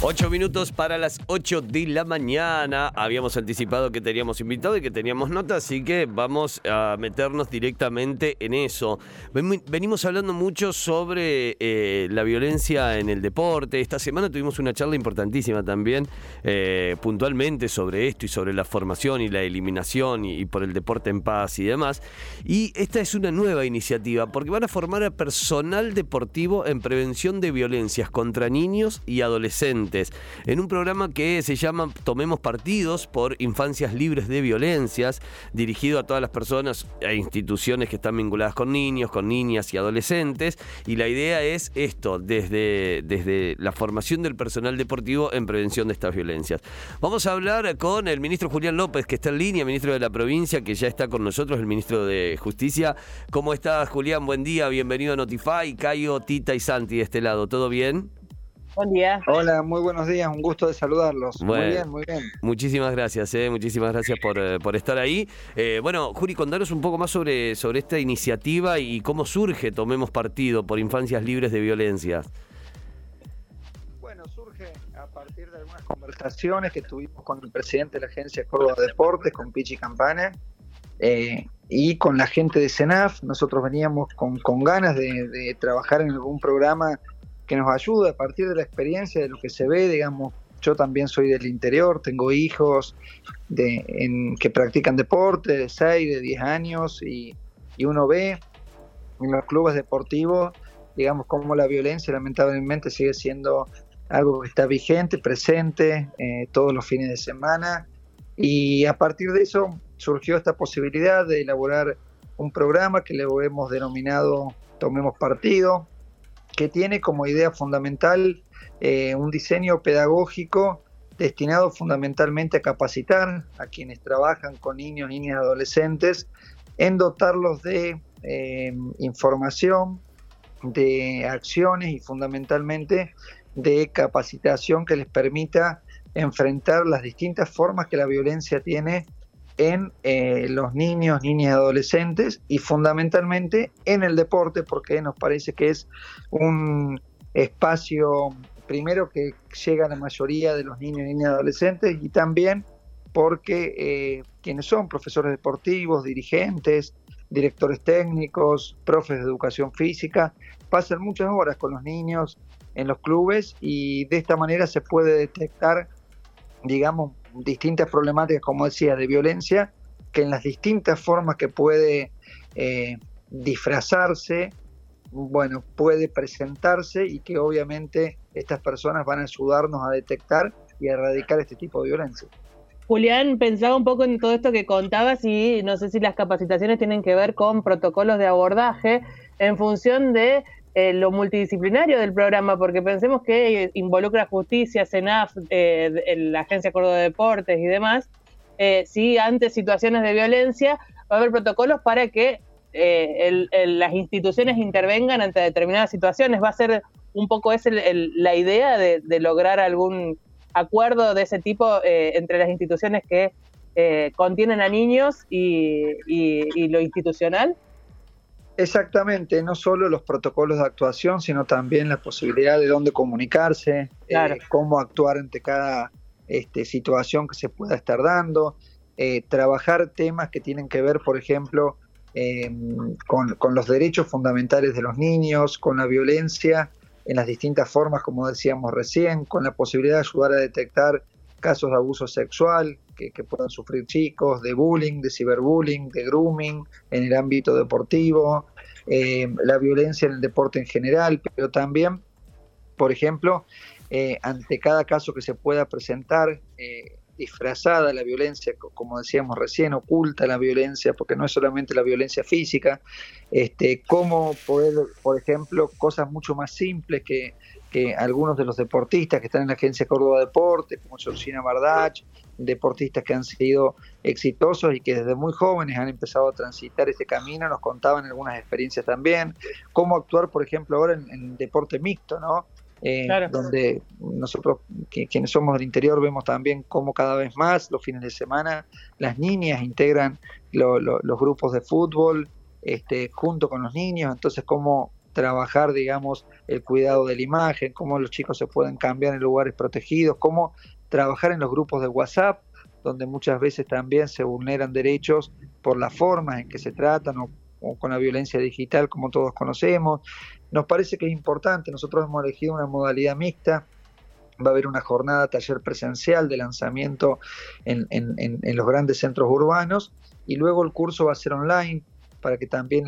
Ocho minutos para las 8 de la mañana. Habíamos anticipado que teníamos invitado y que teníamos nota, así que vamos a meternos directamente en eso. Venimos hablando mucho sobre eh, la violencia en el deporte. Esta semana tuvimos una charla importantísima también, eh, puntualmente sobre esto y sobre la formación y la eliminación y, y por el deporte en paz y demás. Y esta es una nueva iniciativa porque van a formar a personal deportivo en prevención de violencias contra niños y adolescentes en un programa que se llama Tomemos Partidos por Infancias Libres de Violencias, dirigido a todas las personas e instituciones que están vinculadas con niños, con niñas y adolescentes. Y la idea es esto, desde, desde la formación del personal deportivo en prevención de estas violencias. Vamos a hablar con el ministro Julián López, que está en línea, ministro de la provincia, que ya está con nosotros, el ministro de Justicia. ¿Cómo estás, Julián? Buen día, bienvenido a Notify. Cayo, Tita y Santi de este lado, ¿todo bien? Buen día. Hola, muy buenos días, un gusto de saludarlos. muy bien, muy bien. Muchísimas gracias, eh, muchísimas gracias por, eh, estar ahí. Eh, bueno, Juri, contanos un poco más sobre, sobre esta iniciativa y cómo surge Tomemos Partido por Infancias Libres de Violencia. Bueno, surge a partir de algunas conversaciones que tuvimos con el presidente de la Agencia Córdoba Deportes, con Pichi Campana, y con la gente de CENAF. Nosotros veníamos con, ganas de trabajar en algún programa que nos ayuda a partir de la experiencia, de lo que se ve, digamos, yo también soy del interior, tengo hijos de, en, que practican deporte de 6, de 10 años y, uno ve en los clubes deportivos, digamos, cómo la violencia lamentablemente sigue siendo algo que está vigente, presente eh, todos los fines de semana. Y a partir de eso surgió esta posibilidad de elaborar un programa que le hemos denominado Tomemos Partido, que tiene como idea fundamental eh, un diseño pedagógico destinado fundamentalmente a capacitar a quienes trabajan con niños, niñas y adolescentes, en dotarlos de eh, información, de acciones y fundamentalmente de capacitación que les permita enfrentar las distintas formas que la violencia tiene en eh, los niños, niñas y adolescentes y fundamentalmente en el deporte porque nos parece que es un espacio primero que llega a la mayoría de los niños, niñas y adolescentes y también porque eh, quienes son profesores deportivos, dirigentes, directores técnicos, profes de educación física, pasan muchas horas con los niños en los clubes y de esta manera se puede detectar, digamos, distintas problemáticas, como decía, de violencia, que en las distintas formas que puede eh, disfrazarse, bueno, puede presentarse y que obviamente estas personas van a ayudarnos a detectar y a erradicar este tipo de violencia. Julián, pensaba un poco en todo esto que contabas y no sé si las capacitaciones tienen que ver con protocolos de abordaje en función de eh, lo multidisciplinario del programa, porque pensemos que involucra justicia, CENAF, eh, la Agencia Córdoba de Deportes y demás. Eh, si ante situaciones de violencia va a haber protocolos para que las instituciones intervengan ante determinadas situaciones. Va a ser un poco esa la idea de, lograr algún acuerdo de ese tipo entre las instituciones que contienen a niños y lo institucional. Exactamente, no solo los protocolos de actuación, sino también la posibilidad de dónde comunicarse, eh, cómo actuar ante cada este, situación que se pueda estar dando, eh, trabajar temas que tienen que ver, por ejemplo, em, con, con, los derechos fundamentales de los niños, con la violencia en las distintas formas, como decíamos recién, con la posibilidad de ayudar a detectar casos de abuso sexual, que, puedan sufrir chicos, de bullying, de ciberbullying, de grooming en el ámbito deportivo, eh, la violencia en el deporte en general, pero también, por ejemplo, eh, ante cada caso que se pueda presentar, eh, disfrazada la violencia, como decíamos recién, oculta la violencia, porque no es solamente la violencia física, este, cómo poder, por ejemplo, cosas mucho más simples que, que algunos de los deportistas que están en la Agencia Córdoba Deporte, como Georgina Bardach, deportistas que han sido exitosos y que desde muy jóvenes han empezado a transitar ese camino, nos contaban algunas experiencias también, cómo actuar, por ejemplo, ahora en, deporte mixto, ¿no? Eh, donde nosotros quienes somos del interior vemos también cómo cada vez más los fines de semana las niñas integran los grupos de fútbol este, junto con los niños, entonces cómo trabajar, digamos, el cuidado de la imagen, cómo los chicos se pueden cambiar en lugares protegidos, cómo trabajar en los grupos de WhatsApp, donde muchas veces también se vulneran derechos por las formas en que se tratan o, o con la violencia digital, como todos conocemos. Nos parece que es importante, nosotros hemos elegido una modalidad mixta, va a haber una jornada taller presencial de lanzamiento en, los grandes centros urbanos y luego el curso va a ser online para que también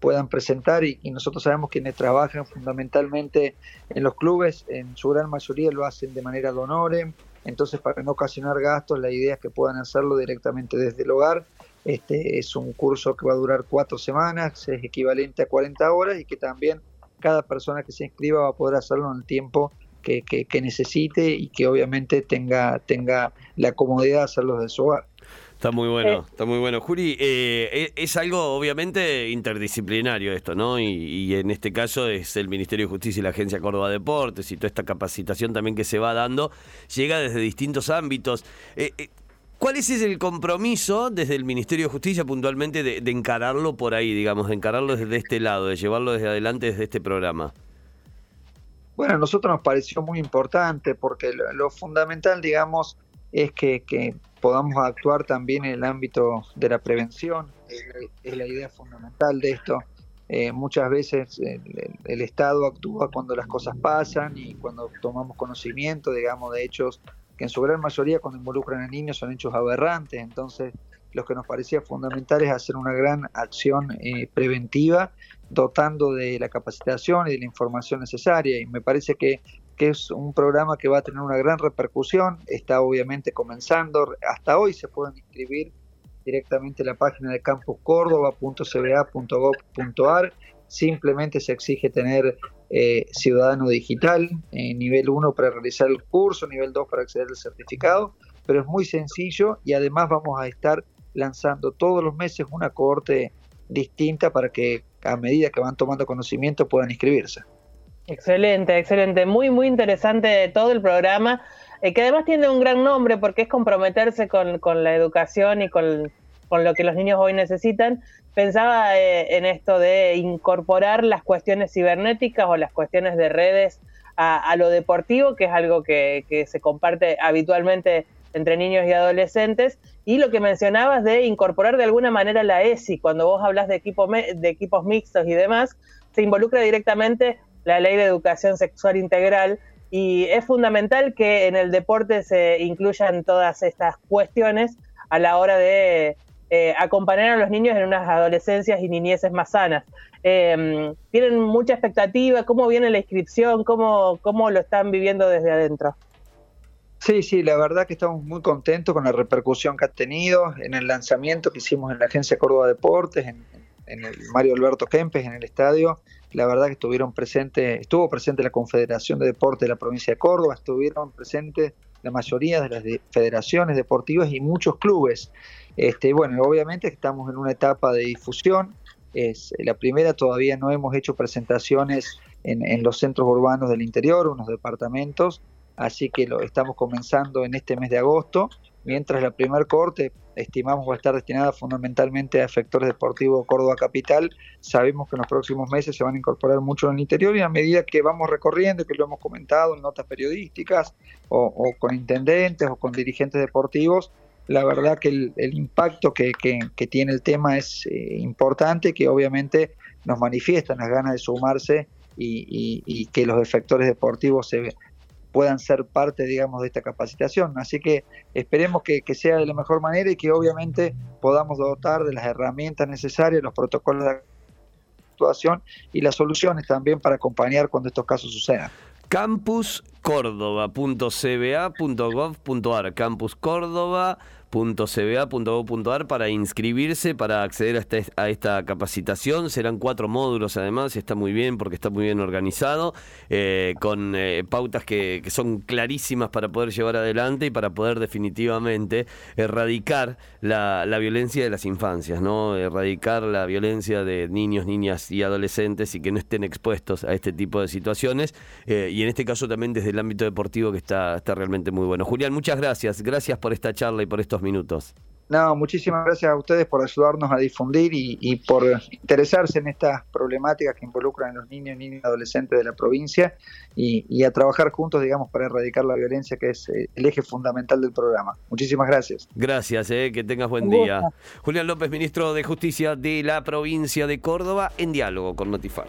puedan presentar y, nosotros sabemos quienes trabajan fundamentalmente en los clubes, en su gran mayoría lo hacen de manera donore, entonces para no ocasionar gastos la idea es que puedan hacerlo directamente desde el hogar. Este es un curso que va a durar cuatro semanas, es equivalente a 40 horas y que también cada persona que se inscriba va a poder hacerlo en el tiempo que, que, necesite y que obviamente tenga, tenga la comodidad de hacerlo de su hogar. Está muy bueno, eh. está muy bueno. Juri, eh, e, es algo obviamente interdisciplinario esto, ¿no? Y, en este caso es el Ministerio de Justicia y la Agencia Córdoba Deportes y toda esta capacitación también que se va dando, llega desde distintos ámbitos. Eh, ¿Cuál es el compromiso desde el Ministerio de Justicia puntualmente de, encararlo por ahí, digamos, de encararlo desde este lado, de llevarlo desde adelante desde este programa? Bueno, a nosotros nos pareció muy importante porque lo, fundamental, digamos, es que, podamos actuar también en el ámbito de la prevención, es, la idea fundamental de esto. Eh, muchas veces el, Estado actúa cuando las cosas pasan y cuando tomamos conocimiento, digamos, de hechos que en su gran mayoría cuando involucran a niños son hechos aberrantes, entonces lo que nos parecía fundamental es hacer una gran acción eh, preventiva, dotando de la capacitación y de la información necesaria, y me parece que, que es un programa que va a tener una gran repercusión, está obviamente comenzando, hasta hoy se pueden inscribir directamente en la página de campuscórdoba.cba.gov.ar, simplemente se exige tener eh, ciudadano digital, eh, nivel 1 para realizar el curso, nivel 2 para acceder al certificado, pero es muy sencillo y además vamos a estar lanzando todos los meses una cohorte distinta para que a medida que van tomando conocimiento puedan inscribirse. Excelente, excelente, muy muy interesante todo el programa, eh, que además tiene un gran nombre porque es comprometerse con, la educación y con lo que los niños hoy necesitan, pensaba eh, en esto de incorporar las cuestiones cibernéticas o las cuestiones de redes a, lo deportivo, que es algo que, se comparte habitualmente entre niños y adolescentes, y lo que mencionabas de incorporar de alguna manera la ESI, cuando vos hablas de, equipo de equipos mixtos y demás, se involucra directamente la ley de educación sexual integral. Y es fundamental que en el deporte se incluyan todas estas cuestiones a la hora de eh, acompañar a los niños en unas adolescencias y niñeces más sanas. Em, ¿Tienen mucha expectativa? ¿Cómo viene la inscripción? ¿Cómo, ¿Cómo lo están viviendo desde adentro? Sí, sí, la verdad que estamos muy contentos con la repercusión que ha tenido en el lanzamiento que hicimos en la Agencia Córdoba Deportes, en, en el Mario Alberto Kempes, en el estadio. La verdad que estuvieron presentes, estuvo presente la Confederación de Deportes de la provincia de Córdoba, estuvieron presentes la mayoría de las federaciones deportivas y muchos clubes. Este, bueno, obviamente estamos en una etapa de difusión. Es, la primera todavía no hemos hecho presentaciones en, los centros urbanos del interior, unos departamentos, así que lo estamos comenzando en este mes de agosto, mientras la primer corte estimamos va a estar destinada fundamentalmente a efectores deportivos Córdoba Capital. Sabemos que en los próximos meses se van a incorporar mucho en el interior y a medida que vamos recorriendo, que lo hemos comentado en notas periodísticas o, con intendentes o con dirigentes deportivos, la verdad que el, impacto que, tiene el tema es eh, importante, que obviamente nos manifiestan las ganas de sumarse y, y que los efectores deportivos se, puedan ser parte, digamos, de esta capacitación. Así que esperemos que, sea de la mejor manera y que obviamente podamos dotar de las herramientas necesarias, los protocolos de actuación y las soluciones también para acompañar cuando estos casos sucedan. campuscórdoba.cba.gov.ar campuscórdoba .cba.gov.ar para inscribirse, para acceder a esta, a esta capacitación. Serán cuatro módulos además, está muy bien porque está muy bien organizado, eh, con eh, pautas que, que, son clarísimas para poder llevar adelante y para poder definitivamente erradicar la, la violencia de las infancias, ¿no? Erradicar la violencia de niños, niñas y adolescentes y que no estén expuestos a este tipo de situaciones. Eh, y en este caso también desde el ámbito deportivo que está, está realmente muy bueno. Julián, muchas gracias. Gracias por esta charla y por estos minutos. No, muchísimas gracias a ustedes por ayudarnos a difundir y, por interesarse en estas problemáticas que involucran a los niños, niñas y adolescentes de la provincia y, a trabajar juntos, digamos, para erradicar la violencia, que es eh, el eje fundamental del programa. Muchísimas gracias. Gracias, eh, que tengas buen día. Julián López, ministro de Justicia de la provincia de Córdoba, en diálogo con Notify.